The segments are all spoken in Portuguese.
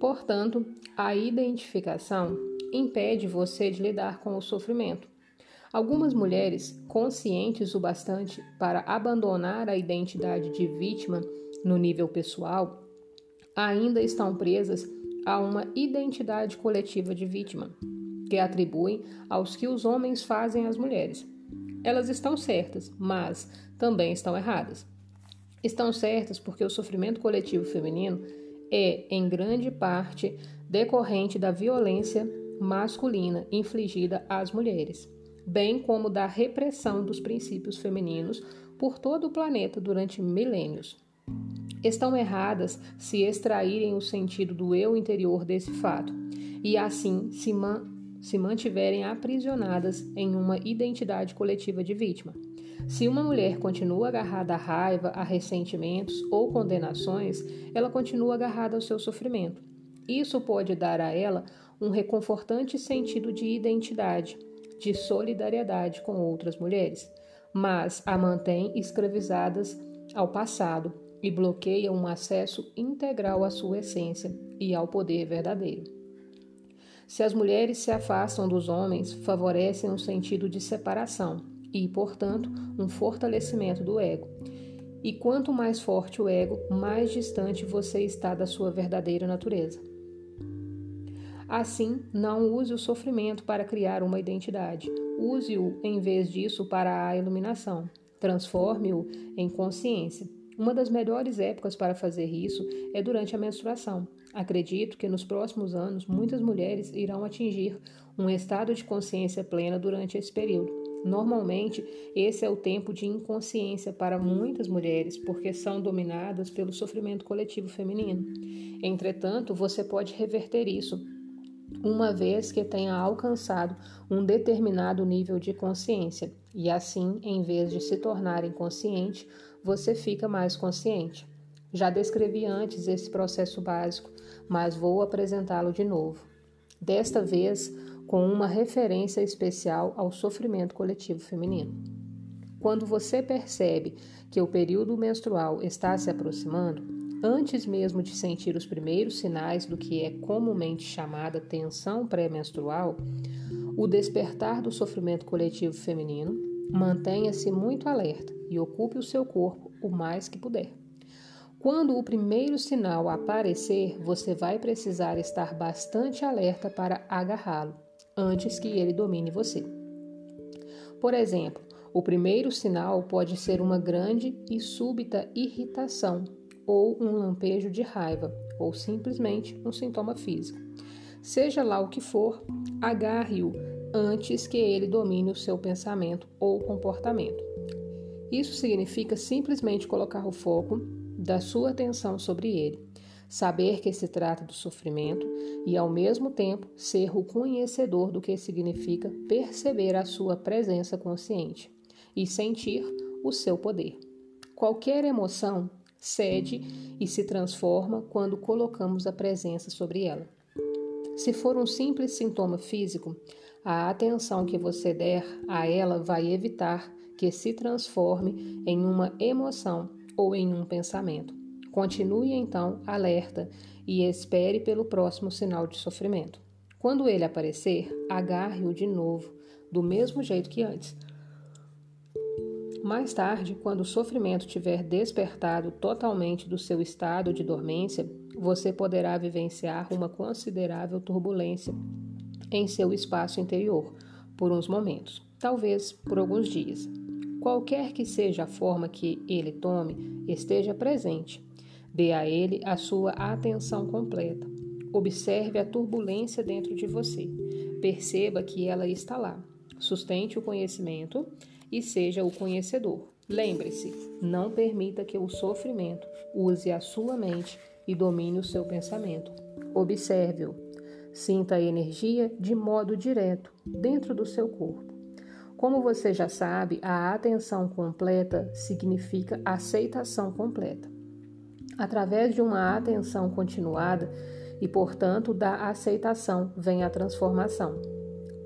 Portanto, a identificação impede você de lidar com o sofrimento. Algumas mulheres, conscientes o bastante para abandonar a identidade de vítima no nível pessoal, ainda estão presas a uma identidade coletiva de vítima, que atribuem aos que os homens fazem às mulheres. Elas estão certas, mas também estão erradas. Estão certas porque o sofrimento coletivo feminino é, em grande parte, decorrente da violência masculina infligida às mulheres, bem como da repressão dos princípios femininos por todo o planeta durante milênios. Estão erradas se extraírem o sentido do eu interior desse fato e assim se, man se mantiverem aprisionadas em uma identidade coletiva de vítima. Se uma mulher continua agarrada à raiva, a ressentimentos ou condenações, ela continua agarrada ao seu sofrimento. Isso pode dar a ela um reconfortante sentido de identidade, de solidariedade com outras mulheres, mas a mantém escravizadas ao passado e bloqueia um acesso integral à sua essência e ao poder verdadeiro. Se as mulheres se afastam dos homens, favorecem um sentido de separação e, portanto, um fortalecimento do ego. E quanto mais forte o ego, mais distante você está da sua verdadeira natureza. Assim, não use o sofrimento para criar uma identidade. Use-o, em vez disso, para a iluminação. Transforme-o em consciência. Uma das melhores épocas para fazer isso é durante a menstruação. Acredito que nos próximos anos muitas mulheres irão atingir um estado de consciência plena durante esse período. Normalmente, esse é o tempo de inconsciência para muitas mulheres, porque são dominadas pelo sofrimento coletivo feminino. Entretanto, você pode reverter isso uma vez que tenha alcançado um determinado nível de consciência, e assim, em vez de se tornar inconsciente, você fica mais consciente. Já descrevi antes esse processo básico, mas vou apresentá-lo de novo. Desta vez, com uma referência especial ao sofrimento coletivo feminino. Quando você percebe que o período menstrual está se aproximando, antes mesmo de sentir os primeiros sinais do que é comumente chamada tensão pré-menstrual, o despertar do sofrimento coletivo feminino, mantenha-se muito alerta e ocupe o seu corpo o mais que puder. Quando o primeiro sinal aparecer, você vai precisar estar bastante alerta para agarrá-lo antes que ele domine você. Por exemplo, o primeiro sinal pode ser uma grande e súbita irritação, ou um lampejo de raiva, ou simplesmente um sintoma físico. Seja lá o que for, agarre-o antes que ele domine o seu pensamento ou comportamento. Isso significa simplesmente colocar o foco da sua atenção sobre ele saber que se trata do sofrimento e, ao mesmo tempo, ser o conhecedor do que significa perceber a sua presença consciente e sentir o seu poder. Qualquer emoção cede e se transforma quando colocamos a presença sobre ela. Se for um simples sintoma físico, a atenção que você der a ela vai evitar que se transforme em uma emoção ou em um pensamento. Continue então alerta e espere pelo próximo sinal de sofrimento. Quando ele aparecer, agarre-o de novo, do mesmo jeito que antes. Mais tarde, quando o sofrimento tiver despertado totalmente do seu estado de dormência, você poderá vivenciar uma considerável turbulência em seu espaço interior por uns momentos, talvez por alguns dias. Qualquer que seja a forma que ele tome, esteja presente Dê a ele a sua atenção completa. Observe a turbulência dentro de você. Perceba que ela está lá. Sustente o conhecimento e seja o conhecedor. Lembre-se, não permita que o sofrimento use a sua mente e domine o seu pensamento. Observe-o. Sinta a energia de modo direto dentro do seu corpo. Como você já sabe, a atenção completa significa aceitação completa através de uma atenção continuada e, portanto, da aceitação vem a transformação.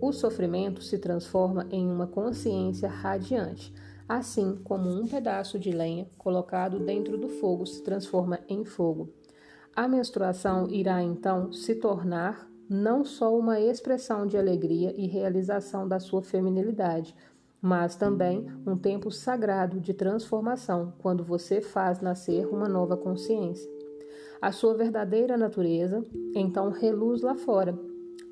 O sofrimento se transforma em uma consciência radiante, assim como um pedaço de lenha colocado dentro do fogo se transforma em fogo. A menstruação irá então se tornar não só uma expressão de alegria e realização da sua feminilidade, mas também um tempo sagrado de transformação, quando você faz nascer uma nova consciência. A sua verdadeira natureza então reluz lá fora,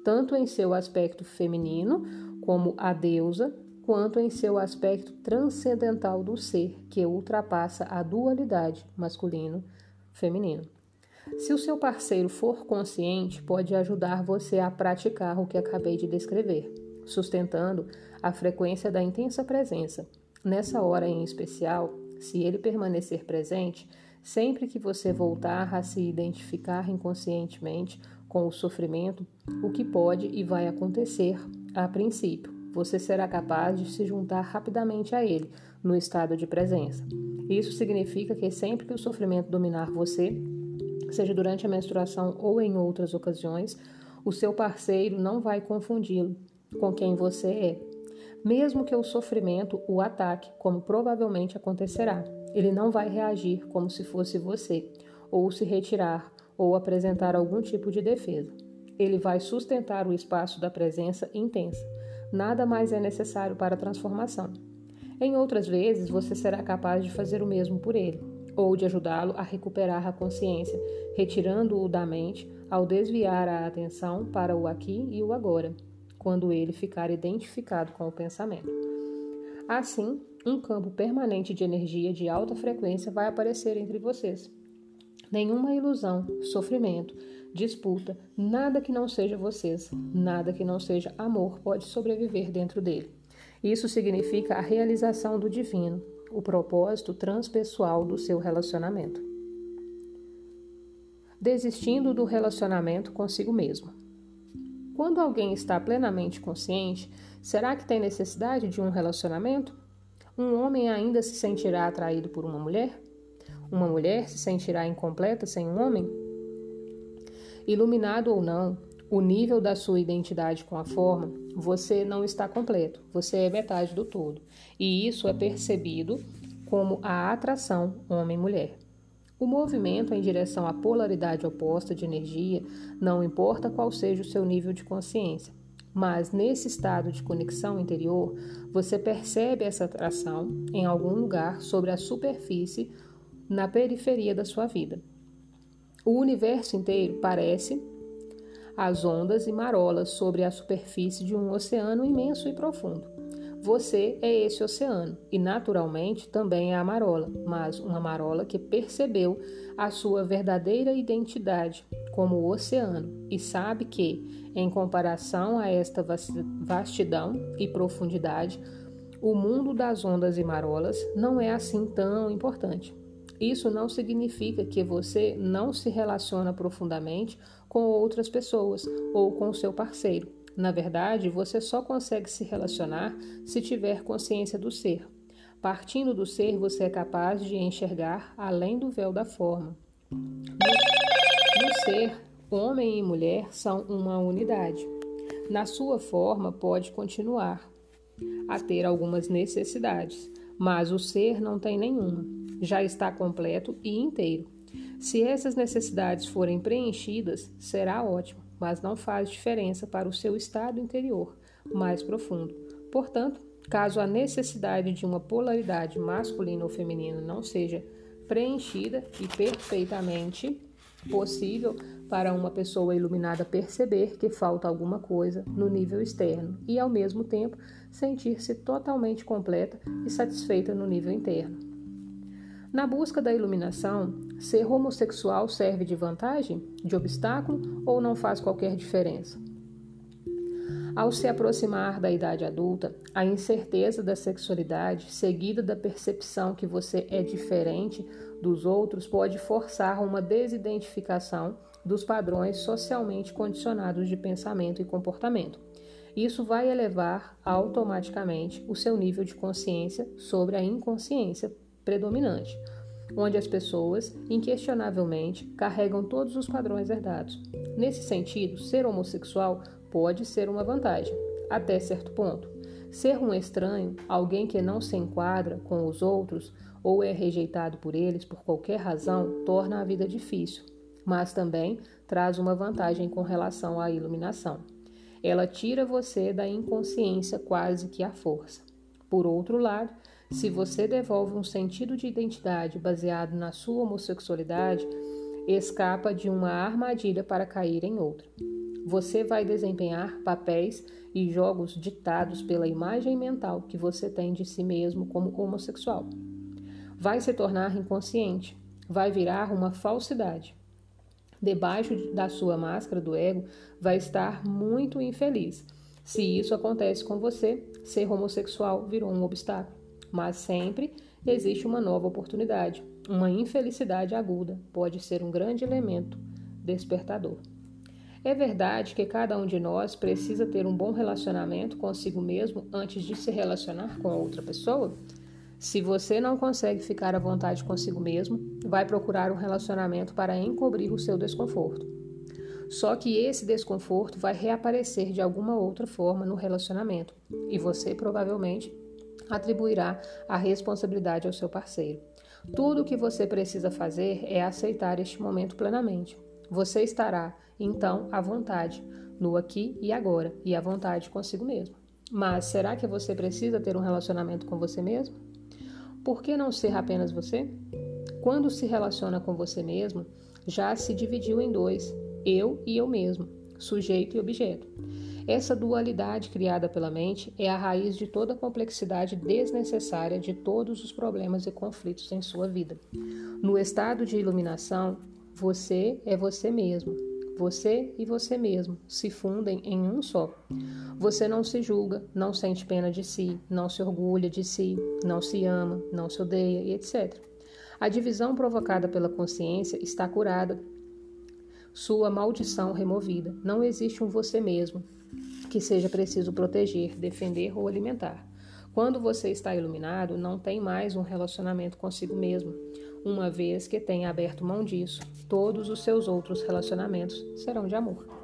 tanto em seu aspecto feminino, como a deusa, quanto em seu aspecto transcendental do ser, que ultrapassa a dualidade masculino-feminino. Se o seu parceiro for consciente, pode ajudar você a praticar o que acabei de descrever, sustentando a frequência da intensa presença. Nessa hora em especial, se ele permanecer presente, sempre que você voltar a se identificar inconscientemente com o sofrimento, o que pode e vai acontecer a princípio, você será capaz de se juntar rapidamente a ele no estado de presença. Isso significa que sempre que o sofrimento dominar você, seja durante a menstruação ou em outras ocasiões, o seu parceiro não vai confundi-lo com quem você é. Mesmo que o sofrimento o ataque, como provavelmente acontecerá, ele não vai reagir como se fosse você, ou se retirar, ou apresentar algum tipo de defesa. Ele vai sustentar o espaço da presença intensa. Nada mais é necessário para a transformação. Em outras vezes, você será capaz de fazer o mesmo por ele ou de ajudá-lo a recuperar a consciência, retirando-o da mente ao desviar a atenção para o aqui e o agora, quando ele ficar identificado com o pensamento. Assim, um campo permanente de energia de alta frequência vai aparecer entre vocês. Nenhuma ilusão, sofrimento, disputa, nada que não seja vocês, nada que não seja amor pode sobreviver dentro dele. Isso significa a realização do divino, o propósito transpessoal do seu relacionamento. Desistindo do relacionamento consigo mesmo. Quando alguém está plenamente consciente, será que tem necessidade de um relacionamento? Um homem ainda se sentirá atraído por uma mulher? Uma mulher se sentirá incompleta sem um homem? Iluminado ou não, o nível da sua identidade com a forma, você não está completo, você é metade do todo. E isso é percebido como a atração homem-mulher. O movimento em direção à polaridade oposta de energia não importa qual seja o seu nível de consciência, mas nesse estado de conexão interior, você percebe essa atração em algum lugar sobre a superfície na periferia da sua vida. O universo inteiro parece as ondas e marolas sobre a superfície de um oceano imenso e profundo. Você é esse oceano e, naturalmente, também é a marola, mas uma marola que percebeu a sua verdadeira identidade como oceano e sabe que, em comparação a esta vastidão e profundidade, o mundo das ondas e marolas não é assim tão importante. Isso não significa que você não se relaciona profundamente com outras pessoas ou com seu parceiro. Na verdade, você só consegue se relacionar se tiver consciência do ser. Partindo do ser, você é capaz de enxergar além do véu da forma. No, ser, homem e mulher são uma unidade. Na sua forma, pode continuar a ter algumas necessidades, mas o ser não tem nenhuma já está completo e inteiro. Se essas necessidades forem preenchidas, será ótimo, mas não faz diferença para o seu estado interior mais profundo. Portanto, caso a necessidade de uma polaridade masculina ou feminina não seja preenchida e perfeitamente possível para uma pessoa iluminada perceber que falta alguma coisa no nível externo e, ao mesmo tempo, sentir-se totalmente completa e satisfeita no nível interno. Na busca da iluminação, ser homossexual serve de vantagem, de obstáculo ou não faz qualquer diferença? Ao se aproximar da idade adulta, a incerteza da sexualidade, seguida da percepção que você é diferente dos outros, pode forçar uma desidentificação dos padrões socialmente condicionados de pensamento e comportamento. Isso vai elevar automaticamente o seu nível de consciência sobre a inconsciência predominante, onde as pessoas, inquestionavelmente, carregam todos os padrões herdados. Nesse sentido, ser homossexual pode ser uma vantagem, até certo ponto. Ser um estranho, alguém que não se enquadra com os outros ou é rejeitado por eles por qualquer razão, torna a vida difícil. mas também traz uma vantagem com relação à iluminação. Ela tira você da inconsciência quase que à força. Por outro lado, se você devolve um sentido de identidade baseado na sua homossexualidade, escapa de uma armadilha para cair em outra. Você vai desempenhar papéis e jogos ditados pela imagem mental que você tem de si mesmo como homossexual. Vai se tornar inconsciente, vai virar uma falsidade. Debaixo da sua máscara do ego, vai estar muito infeliz. Se isso acontece com você, ser homossexual virou um obstáculo. Mas sempre existe uma nova oportunidade. Uma infelicidade aguda pode ser um grande elemento despertador. É verdade que cada um de nós precisa ter um bom relacionamento consigo mesmo antes de se relacionar com outra pessoa? Se você não consegue ficar à vontade consigo mesmo, vai procurar um relacionamento para encobrir o seu desconforto. Só que esse desconforto vai reaparecer de alguma outra forma no relacionamento e você provavelmente atribuirá a responsabilidade ao seu parceiro. Tudo o que você precisa fazer é aceitar este momento plenamente. Você estará então, à vontade, no aqui e agora, e à vontade consigo mesmo. Mas será que você precisa ter um relacionamento com você mesmo? Por que não ser apenas você? Quando se relaciona com você mesmo, já se dividiu em dois, eu e eu mesmo, sujeito e objeto. Essa dualidade criada pela mente é a raiz de toda a complexidade desnecessária de todos os problemas e conflitos em sua vida. No estado de iluminação, você é você mesmo, você e você mesmo se fundem em um só. Você não se julga, não sente pena de si, não se orgulha de si, não se ama, não se odeia etc. A divisão provocada pela consciência está curada, sua maldição removida. Não existe um você mesmo que seja preciso proteger, defender ou alimentar. Quando você está iluminado, não tem mais um relacionamento consigo mesmo uma vez que tenha aberto mão disso, todos os seus outros relacionamentos serão de amor.